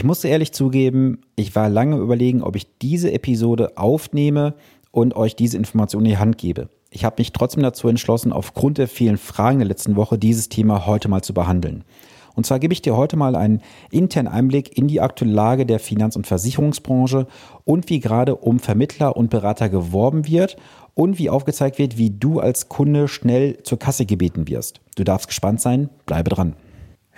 Ich musste ehrlich zugeben, ich war lange überlegen, ob ich diese Episode aufnehme und euch diese Information in die Hand gebe. Ich habe mich trotzdem dazu entschlossen, aufgrund der vielen Fragen der letzten Woche dieses Thema heute mal zu behandeln. Und zwar gebe ich dir heute mal einen internen Einblick in die aktuelle Lage der Finanz- und Versicherungsbranche und wie gerade um Vermittler und Berater geworben wird und wie aufgezeigt wird, wie du als Kunde schnell zur Kasse gebeten wirst. Du darfst gespannt sein, bleibe dran.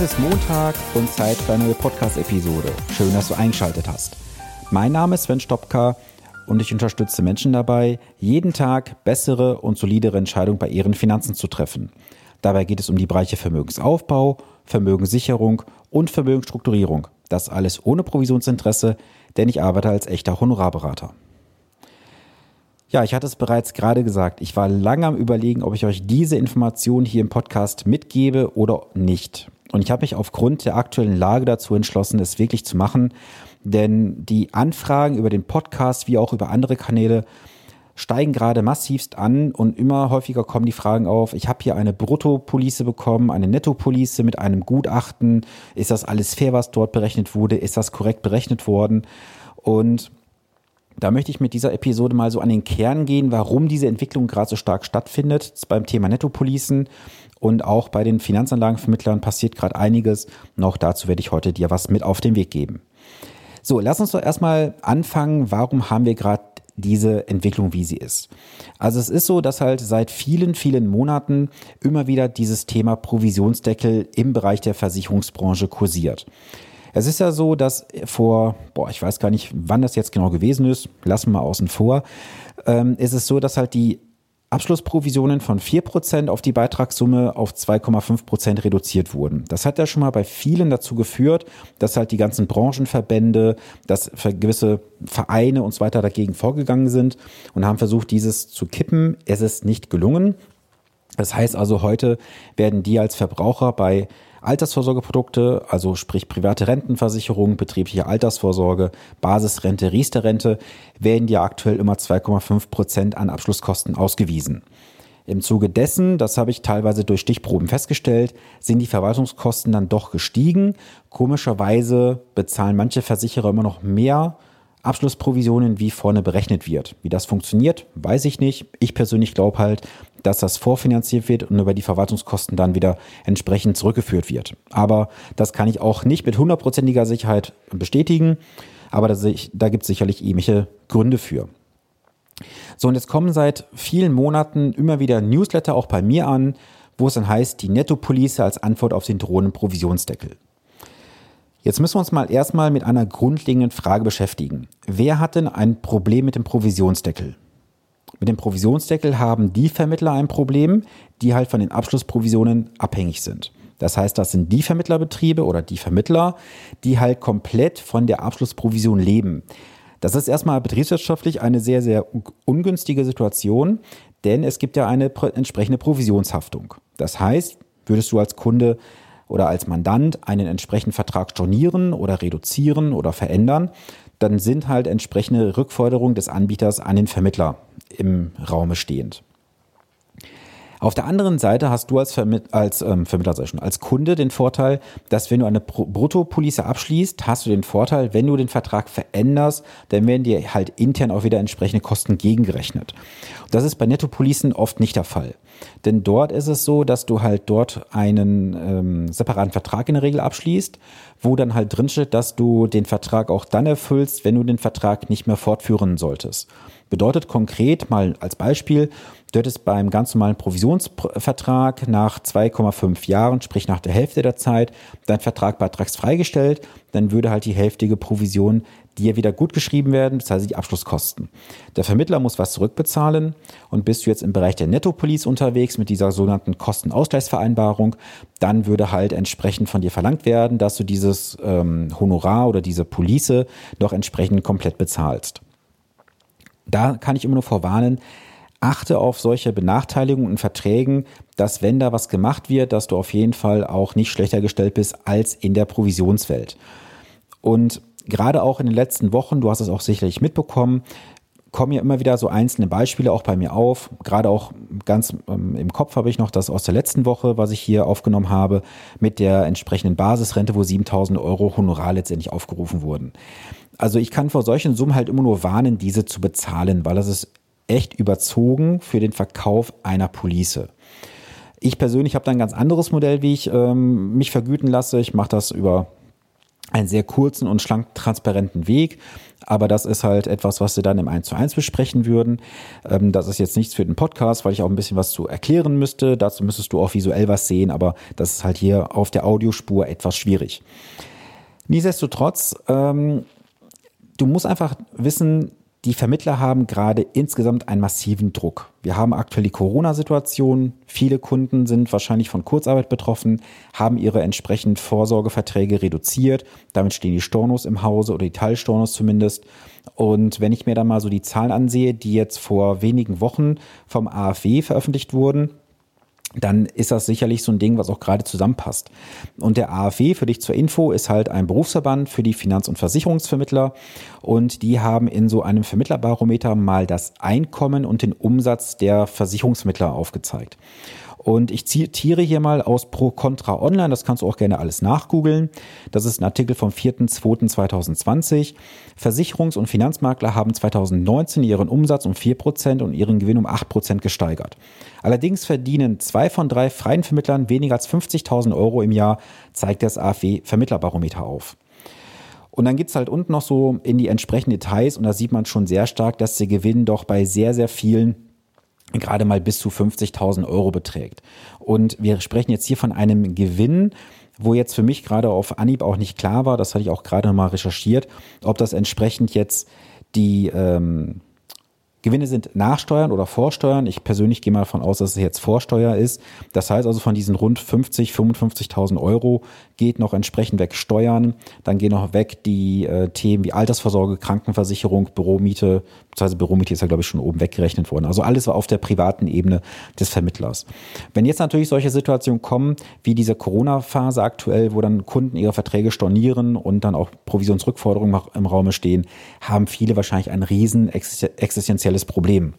Es ist Montag und Zeit für eine neue Podcast-Episode. Schön, dass du eingeschaltet hast. Mein Name ist Sven Stopka und ich unterstütze Menschen dabei, jeden Tag bessere und solidere Entscheidungen bei ihren Finanzen zu treffen. Dabei geht es um die Bereiche Vermögensaufbau, Vermögenssicherung und Vermögensstrukturierung. Das alles ohne Provisionsinteresse, denn ich arbeite als echter Honorarberater. Ja, ich hatte es bereits gerade gesagt. Ich war lange am Überlegen, ob ich euch diese Informationen hier im Podcast mitgebe oder nicht. Und ich habe mich aufgrund der aktuellen Lage dazu entschlossen, es wirklich zu machen, denn die Anfragen über den Podcast wie auch über andere Kanäle steigen gerade massivst an und immer häufiger kommen die Fragen auf, ich habe hier eine Bruttopolice bekommen, eine Nettopolice mit einem Gutachten, ist das alles fair, was dort berechnet wurde, ist das korrekt berechnet worden? Und da möchte ich mit dieser Episode mal so an den Kern gehen, warum diese Entwicklung gerade so stark stattfindet beim Thema Nettopolicen und auch bei den Finanzanlagenvermittlern passiert gerade einiges auch dazu werde ich heute dir was mit auf den Weg geben. So, lass uns doch erstmal anfangen, warum haben wir gerade diese Entwicklung, wie sie ist. Also es ist so, dass halt seit vielen, vielen Monaten immer wieder dieses Thema Provisionsdeckel im Bereich der Versicherungsbranche kursiert. Es ist ja so, dass vor, boah, ich weiß gar nicht, wann das jetzt genau gewesen ist, lassen wir außen vor, ähm, ist es so, dass halt die Abschlussprovisionen von 4% auf die Beitragssumme auf 2,5% reduziert wurden. Das hat ja schon mal bei vielen dazu geführt, dass halt die ganzen Branchenverbände, dass gewisse Vereine und so weiter dagegen vorgegangen sind und haben versucht, dieses zu kippen. Es ist nicht gelungen. Das heißt also, heute werden die als Verbraucher bei Altersvorsorgeprodukte, also sprich private Rentenversicherung, betriebliche Altersvorsorge, Basisrente, Riester-Rente, werden ja aktuell immer 2,5 Prozent an Abschlusskosten ausgewiesen. Im Zuge dessen, das habe ich teilweise durch Stichproben festgestellt, sind die Verwaltungskosten dann doch gestiegen. Komischerweise bezahlen manche Versicherer immer noch mehr Abschlussprovisionen, wie vorne berechnet wird. Wie das funktioniert, weiß ich nicht. Ich persönlich glaube halt, dass das vorfinanziert wird und über die Verwaltungskosten dann wieder entsprechend zurückgeführt wird. Aber das kann ich auch nicht mit hundertprozentiger Sicherheit bestätigen. Aber da, gibt es sicherlich ähnliche Gründe für. So, und jetzt kommen seit vielen Monaten immer wieder Newsletter auch bei mir an, wo es dann heißt, die Nettopolice als Antwort auf den drohenden Provisionsdeckel. Jetzt müssen wir uns mal erstmal mit einer grundlegenden Frage beschäftigen. Wer hat denn ein Problem mit dem Provisionsdeckel? Mit dem Provisionsdeckel haben die Vermittler ein Problem, die halt von den Abschlussprovisionen abhängig sind. Das heißt, das sind die Vermittlerbetriebe oder die Vermittler, die halt komplett von der Abschlussprovision leben. Das ist erstmal betriebswirtschaftlich eine sehr, sehr ungünstige Situation, denn es gibt ja eine entsprechende Provisionshaftung. Das heißt, würdest du als Kunde oder als Mandant einen entsprechenden Vertrag stornieren oder reduzieren oder verändern, dann sind halt entsprechende Rückforderungen des Anbieters an den Vermittler im Raume stehend. Auf der anderen Seite hast du als, Vermitt als ähm, Vermittler, sag schon, als Kunde den Vorteil, dass wenn du eine Bruttopolice abschließt, hast du den Vorteil, wenn du den Vertrag veränderst, dann werden dir halt intern auch wieder entsprechende Kosten gegengerechnet. Das ist bei Nettopolicen oft nicht der Fall. Denn dort ist es so, dass du halt dort einen ähm, separaten Vertrag in der Regel abschließt, wo dann halt drinsteht, dass du den Vertrag auch dann erfüllst, wenn du den Vertrag nicht mehr fortführen solltest. Bedeutet konkret mal als Beispiel, du hättest beim ganz normalen Provisionsvertrag nach 2,5 Jahren, sprich nach der Hälfte der Zeit, dein Vertrag beitragsfrei gestellt, dann würde halt die hälftige Provision dir wieder gut geschrieben werden, das heißt die Abschlusskosten. Der Vermittler muss was zurückbezahlen und bist du jetzt im Bereich der Nettopolice unterwegs mit dieser sogenannten Kostenausgleichsvereinbarung, dann würde halt entsprechend von dir verlangt werden, dass du dieses ähm, Honorar oder diese Police doch entsprechend komplett bezahlst. Da kann ich immer nur vorwarnen, achte auf solche Benachteiligungen in Verträgen, dass wenn da was gemacht wird, dass du auf jeden Fall auch nicht schlechter gestellt bist als in der Provisionswelt. Und gerade auch in den letzten Wochen, du hast es auch sicherlich mitbekommen, kommen ja immer wieder so einzelne Beispiele auch bei mir auf. Gerade auch ganz ähm, im Kopf habe ich noch das aus der letzten Woche, was ich hier aufgenommen habe, mit der entsprechenden Basisrente, wo 7000 Euro Honorar letztendlich aufgerufen wurden. Also ich kann vor solchen Summen halt immer nur warnen, diese zu bezahlen, weil das ist echt überzogen für den Verkauf einer Police. Ich persönlich habe da ein ganz anderes Modell, wie ich ähm, mich vergüten lasse. Ich mache das über einen sehr kurzen und schlank transparenten Weg. Aber das ist halt etwas, was wir dann im 1 zu 1 besprechen würden. Ähm, das ist jetzt nichts für den Podcast, weil ich auch ein bisschen was zu erklären müsste. Dazu müsstest du auch visuell was sehen, aber das ist halt hier auf der Audiospur etwas schwierig. Nichtsdestotrotz, ähm, du musst einfach wissen, die Vermittler haben gerade insgesamt einen massiven Druck. Wir haben aktuell die Corona-Situation. Viele Kunden sind wahrscheinlich von Kurzarbeit betroffen, haben ihre entsprechenden Vorsorgeverträge reduziert. Damit stehen die Stornos im Hause oder die Teilstornos zumindest. Und wenn ich mir dann mal so die Zahlen ansehe, die jetzt vor wenigen Wochen vom AfW veröffentlicht wurden, dann ist das sicherlich so ein Ding, was auch gerade zusammenpasst. Und der AfW, für dich zur Info, ist halt ein Berufsverband für die Finanz- und Versicherungsvermittler. Und die haben in so einem Vermittlerbarometer mal das Einkommen und den Umsatz der Versicherungsvermittler aufgezeigt. Und ich zitiere hier mal aus Pro Contra Online, das kannst du auch gerne alles nachgoogeln. Das ist ein Artikel vom 4.2.2020. Versicherungs- und Finanzmakler haben 2019 ihren Umsatz um 4% und ihren Gewinn um 8% gesteigert. Allerdings verdienen zwei von drei freien Vermittlern weniger als 50.000 Euro im Jahr, zeigt das AfW Vermittlerbarometer auf. Und dann geht's halt unten noch so in die entsprechenden Details und da sieht man schon sehr stark, dass der Gewinn doch bei sehr, sehr vielen gerade mal bis zu 50.000 Euro beträgt. Und wir sprechen jetzt hier von einem Gewinn, wo jetzt für mich gerade auf Anhieb auch nicht klar war, das hatte ich auch gerade nochmal recherchiert, ob das entsprechend jetzt die ähm, Gewinne sind Nachsteuern oder Vorsteuern. Ich persönlich gehe mal davon aus, dass es jetzt Vorsteuer ist. Das heißt also von diesen rund 50, 55.000 Euro geht noch entsprechend weg Steuern. Dann gehen noch weg die äh, Themen wie Altersvorsorge, Krankenversicherung, Büromiete. Beziehungsweise Büromiete ist ja, glaube ich, schon oben weggerechnet worden. Also alles war auf der privaten Ebene des Vermittlers. Wenn jetzt natürlich solche Situationen kommen, wie diese Corona-Phase aktuell, wo dann Kunden ihre Verträge stornieren und dann auch Provisionsrückforderungen im Raume stehen, haben viele wahrscheinlich ein riesen existenzielles Problem.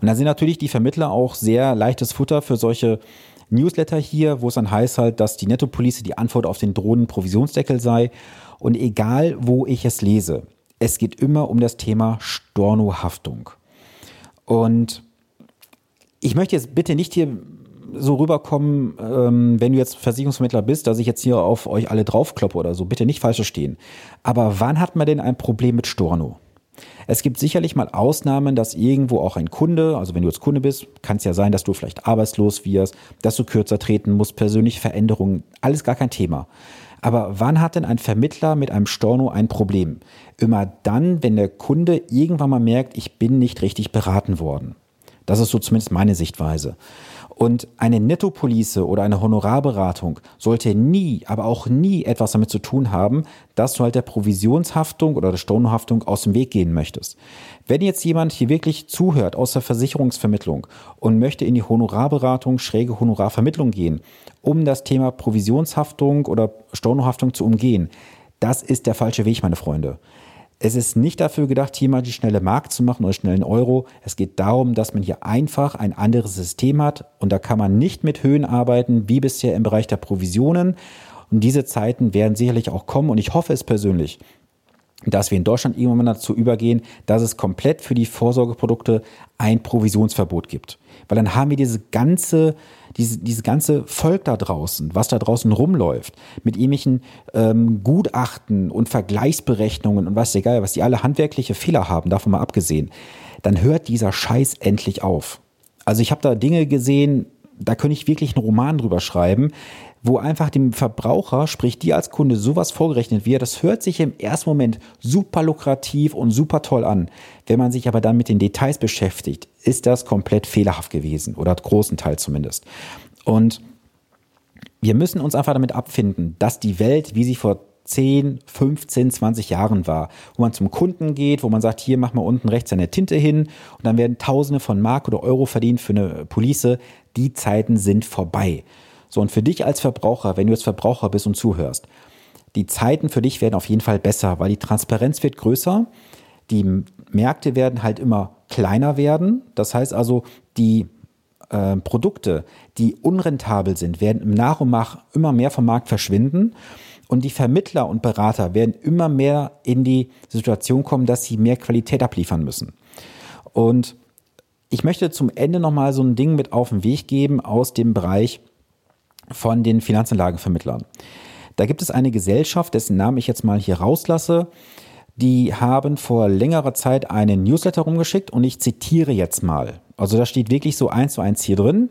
Und da sind natürlich die Vermittler auch sehr leichtes Futter für solche Newsletter hier, wo es dann heißt halt, dass die Nettopolice die Antwort auf den drohenden Provisionsdeckel sei. Und egal, wo ich es lese, es geht immer um das Thema Stornohaftung. Und ich möchte jetzt bitte nicht hier so rüberkommen, ähm, wenn du jetzt Versicherungsvermittler bist, dass ich jetzt hier auf euch alle draufkloppe oder so. Bitte nicht falsch verstehen. Aber wann hat man denn ein Problem mit Storno? Es gibt sicherlich mal Ausnahmen, dass irgendwo auch ein Kunde, also wenn du jetzt Kunde bist, kann es ja sein, dass du vielleicht arbeitslos wirst, dass du kürzer treten musst, persönliche Veränderungen, alles gar kein Thema. Aber wann hat denn ein Vermittler mit einem Storno ein Problem? Immer dann, wenn der Kunde irgendwann mal merkt, ich bin nicht richtig beraten worden. Das ist so zumindest meine Sichtweise. Und eine Nettopolice oder eine Honorarberatung sollte nie, aber auch nie etwas damit zu tun haben, dass du halt der Provisionshaftung oder der Stornohaftung aus dem Weg gehen möchtest. Wenn jetzt jemand hier wirklich zuhört aus der Versicherungsvermittlung und möchte in die Honorarberatung, schräge Honorarvermittlung gehen, um das Thema Provisionshaftung oder Stornohaftung zu umgehen, das ist der falsche Weg, meine Freunde. Es ist nicht dafür gedacht, hier mal die schnelle Markt zu machen oder schnellen Euro. Es geht darum, dass man hier einfach ein anderes System hat und da kann man nicht mit Höhen arbeiten, wie bisher im Bereich der Provisionen. Und diese Zeiten werden sicherlich auch kommen und ich hoffe es persönlich, dass wir in Deutschland irgendwann dazu übergehen, dass es komplett für die Vorsorgeprodukte ein Provisionsverbot gibt. Weil dann haben wir diese ganze, diese, diese ganze Volk da draußen, was da draußen rumläuft, mit irgendwelchen ähm, Gutachten und Vergleichsberechnungen und was egal, was die alle handwerkliche Fehler haben, davon mal abgesehen, dann hört dieser Scheiß endlich auf. Also ich habe da Dinge gesehen, da könnte ich wirklich einen Roman drüber schreiben wo einfach dem Verbraucher, sprich dir als Kunde, sowas vorgerechnet wird. Das hört sich im ersten Moment super lukrativ und super toll an. Wenn man sich aber dann mit den Details beschäftigt, ist das komplett fehlerhaft gewesen oder großen Teil zumindest. Und wir müssen uns einfach damit abfinden, dass die Welt, wie sie vor 10, 15, 20 Jahren war, wo man zum Kunden geht, wo man sagt, hier mach mal unten rechts eine Tinte hin und dann werden Tausende von Mark oder Euro verdient für eine Police. Die Zeiten sind vorbei. So, und für dich als Verbraucher, wenn du jetzt Verbraucher bist und zuhörst, die Zeiten für dich werden auf jeden Fall besser, weil die Transparenz wird größer, die Märkte werden halt immer kleiner werden. Das heißt also, die äh, Produkte, die unrentabel sind, werden nach und nach immer mehr vom Markt verschwinden. Und die Vermittler und Berater werden immer mehr in die Situation kommen, dass sie mehr Qualität abliefern müssen. Und ich möchte zum Ende nochmal so ein Ding mit auf den Weg geben aus dem Bereich von den Finanzanlagenvermittlern. Da gibt es eine Gesellschaft, dessen Namen ich jetzt mal hier rauslasse. Die haben vor längerer Zeit einen Newsletter rumgeschickt und ich zitiere jetzt mal. Also da steht wirklich so eins zu eins hier drin.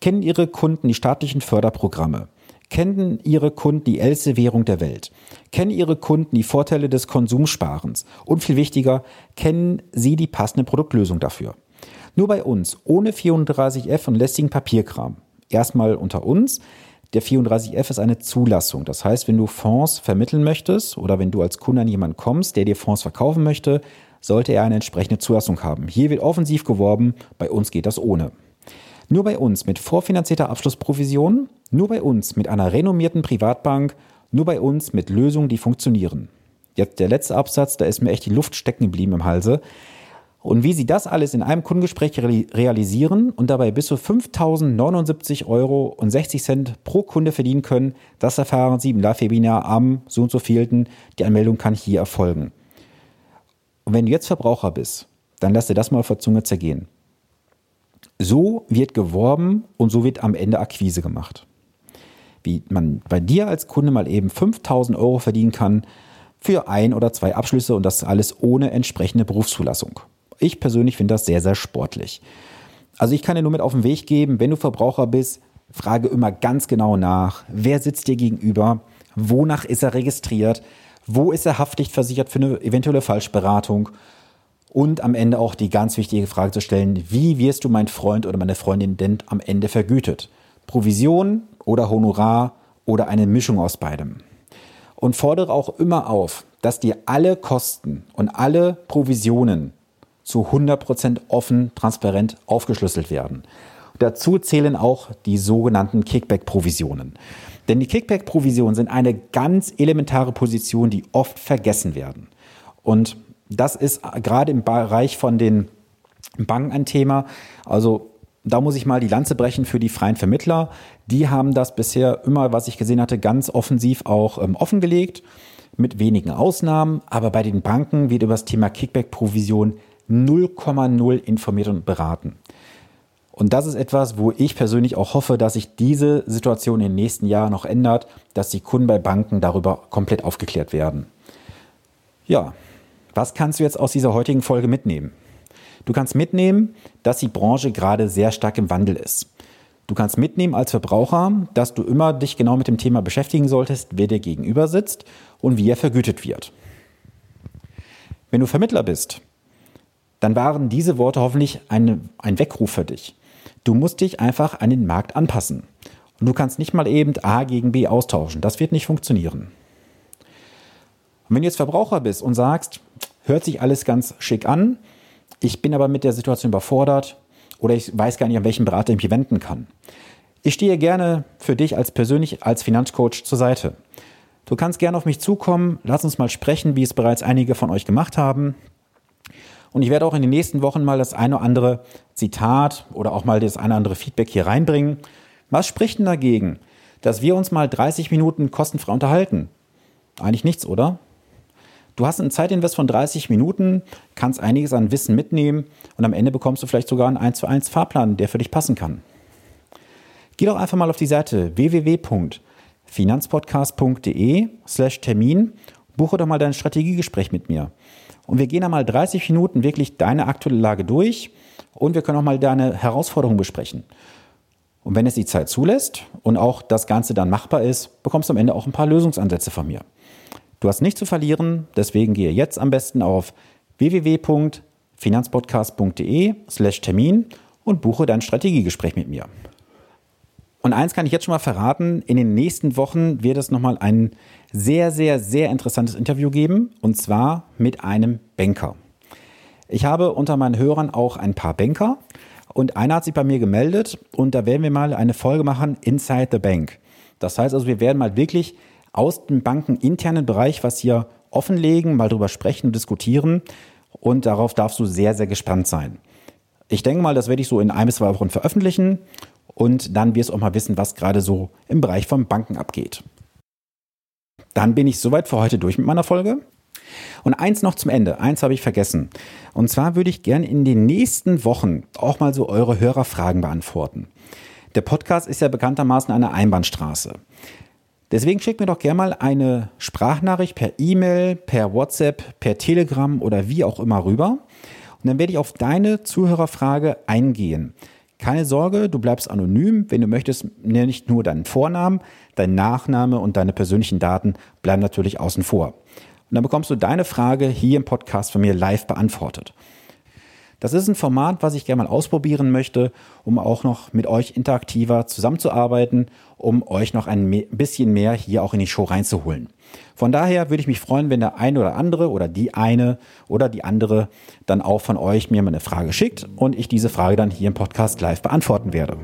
Kennen Ihre Kunden die staatlichen Förderprogramme? Kennen Ihre Kunden die älteste Währung der Welt? Kennen Ihre Kunden die Vorteile des Konsumsparens? Und viel wichtiger, kennen Sie die passende Produktlösung dafür? Nur bei uns, ohne 34F und lästigen Papierkram. Erstmal unter uns. Der 34F ist eine Zulassung. Das heißt, wenn du Fonds vermitteln möchtest oder wenn du als Kunde an jemanden kommst, der dir Fonds verkaufen möchte, sollte er eine entsprechende Zulassung haben. Hier wird offensiv geworben, bei uns geht das ohne. Nur bei uns mit vorfinanzierter Abschlussprovision, nur bei uns mit einer renommierten Privatbank, nur bei uns mit Lösungen, die funktionieren. Jetzt der letzte Absatz, da ist mir echt die Luft stecken geblieben im Halse. Und wie Sie das alles in einem Kundengespräch realisieren und dabei bis zu 5.079 Euro und 60 Cent pro Kunde verdienen können, das erfahren Sie im Live-Webinar am so und so vielten. Die Anmeldung kann hier erfolgen. Und wenn du jetzt Verbraucher bist, dann lass dir das mal der Zunge zergehen. So wird geworben und so wird am Ende Akquise gemacht. Wie man bei dir als Kunde mal eben 5000 Euro verdienen kann für ein oder zwei Abschlüsse und das alles ohne entsprechende Berufszulassung. Ich persönlich finde das sehr, sehr sportlich. Also ich kann dir nur mit auf den Weg geben, wenn du Verbraucher bist, frage immer ganz genau nach, wer sitzt dir gegenüber, wonach ist er registriert, wo ist er haftpflichtversichert für eine eventuelle Falschberatung und am Ende auch die ganz wichtige Frage zu stellen, wie wirst du mein Freund oder meine Freundin denn am Ende vergütet? Provision oder Honorar oder eine Mischung aus beidem. Und fordere auch immer auf, dass dir alle Kosten und alle Provisionen zu 100% offen, transparent aufgeschlüsselt werden. Dazu zählen auch die sogenannten Kickback-Provisionen. Denn die Kickback-Provisionen sind eine ganz elementare Position, die oft vergessen werden. Und das ist gerade im Bereich von den Banken ein Thema. Also da muss ich mal die Lanze brechen für die freien Vermittler. Die haben das bisher immer, was ich gesehen hatte, ganz offensiv auch ähm, offengelegt, mit wenigen Ausnahmen. Aber bei den Banken wird über das Thema Kickback-Provision 0,0 informiert und beraten. Und das ist etwas, wo ich persönlich auch hoffe, dass sich diese Situation in den nächsten Jahren noch ändert, dass die Kunden bei Banken darüber komplett aufgeklärt werden. Ja, was kannst du jetzt aus dieser heutigen Folge mitnehmen? Du kannst mitnehmen, dass die Branche gerade sehr stark im Wandel ist. Du kannst mitnehmen als Verbraucher, dass du immer dich genau mit dem Thema beschäftigen solltest, wer dir gegenüber sitzt und wie er vergütet wird. Wenn du Vermittler bist, dann waren diese Worte hoffentlich eine, ein Weckruf für dich. Du musst dich einfach an den Markt anpassen. Und du kannst nicht mal eben A gegen B austauschen. Das wird nicht funktionieren. Und wenn du jetzt Verbraucher bist und sagst, hört sich alles ganz schick an, ich bin aber mit der Situation überfordert oder ich weiß gar nicht, an welchen Berater ich mich wenden kann. Ich stehe gerne für dich als persönlich als Finanzcoach zur Seite. Du kannst gerne auf mich zukommen, lass uns mal sprechen, wie es bereits einige von euch gemacht haben. Und ich werde auch in den nächsten Wochen mal das eine oder andere Zitat oder auch mal das eine oder andere Feedback hier reinbringen. Was spricht denn dagegen, dass wir uns mal 30 Minuten kostenfrei unterhalten? Eigentlich nichts, oder? Du hast einen Zeitinvest von 30 Minuten, kannst einiges an Wissen mitnehmen und am Ende bekommst du vielleicht sogar einen 1 zu 1 Fahrplan, der für dich passen kann. Geh doch einfach mal auf die Seite www.finanzpodcast.de slash Termin, buche doch mal dein Strategiegespräch mit mir. Und wir gehen einmal 30 Minuten wirklich deine aktuelle Lage durch und wir können auch mal deine Herausforderungen besprechen. Und wenn es die Zeit zulässt und auch das Ganze dann machbar ist, bekommst du am Ende auch ein paar Lösungsansätze von mir. Du hast nichts zu verlieren, deswegen gehe jetzt am besten auf www.finanzpodcast.de slash Termin und buche dein Strategiegespräch mit mir. Und eins kann ich jetzt schon mal verraten, in den nächsten Wochen wird es nochmal ein sehr, sehr, sehr interessantes Interview geben, und zwar mit einem Banker. Ich habe unter meinen Hörern auch ein paar Banker und einer hat sich bei mir gemeldet und da werden wir mal eine Folge machen, Inside the Bank. Das heißt also, wir werden mal wirklich aus dem bankeninternen Bereich was hier offenlegen, mal drüber sprechen und diskutieren und darauf darfst du sehr, sehr gespannt sein. Ich denke mal, das werde ich so in ein bis zwei Wochen veröffentlichen und dann wirst du auch mal wissen, was gerade so im Bereich von Banken abgeht. Dann bin ich soweit für heute durch mit meiner Folge. Und eins noch zum Ende, eins habe ich vergessen. Und zwar würde ich gern in den nächsten Wochen auch mal so eure Hörerfragen beantworten. Der Podcast ist ja bekanntermaßen eine Einbahnstraße. Deswegen schickt mir doch gerne mal eine Sprachnachricht per E-Mail, per WhatsApp, per Telegram oder wie auch immer rüber. Und dann werde ich auf deine Zuhörerfrage eingehen. Keine Sorge, du bleibst anonym. Wenn du möchtest, nicht nur deinen Vornamen, dein Nachname und deine persönlichen Daten bleiben natürlich außen vor. Und dann bekommst du deine Frage hier im Podcast von mir live beantwortet. Das ist ein Format, was ich gerne mal ausprobieren möchte, um auch noch mit euch interaktiver zusammenzuarbeiten, um euch noch ein bisschen mehr hier auch in die Show reinzuholen. Von daher würde ich mich freuen, wenn der eine oder andere oder die eine oder die andere dann auch von euch mir mal eine Frage schickt und ich diese Frage dann hier im Podcast live beantworten werde.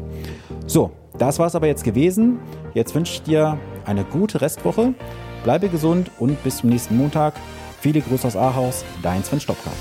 So, das war es aber jetzt gewesen. Jetzt wünsche ich dir eine gute Restwoche. Bleibe gesund und bis zum nächsten Montag. Viele Grüße aus Ahaus, dein Sven Stopka.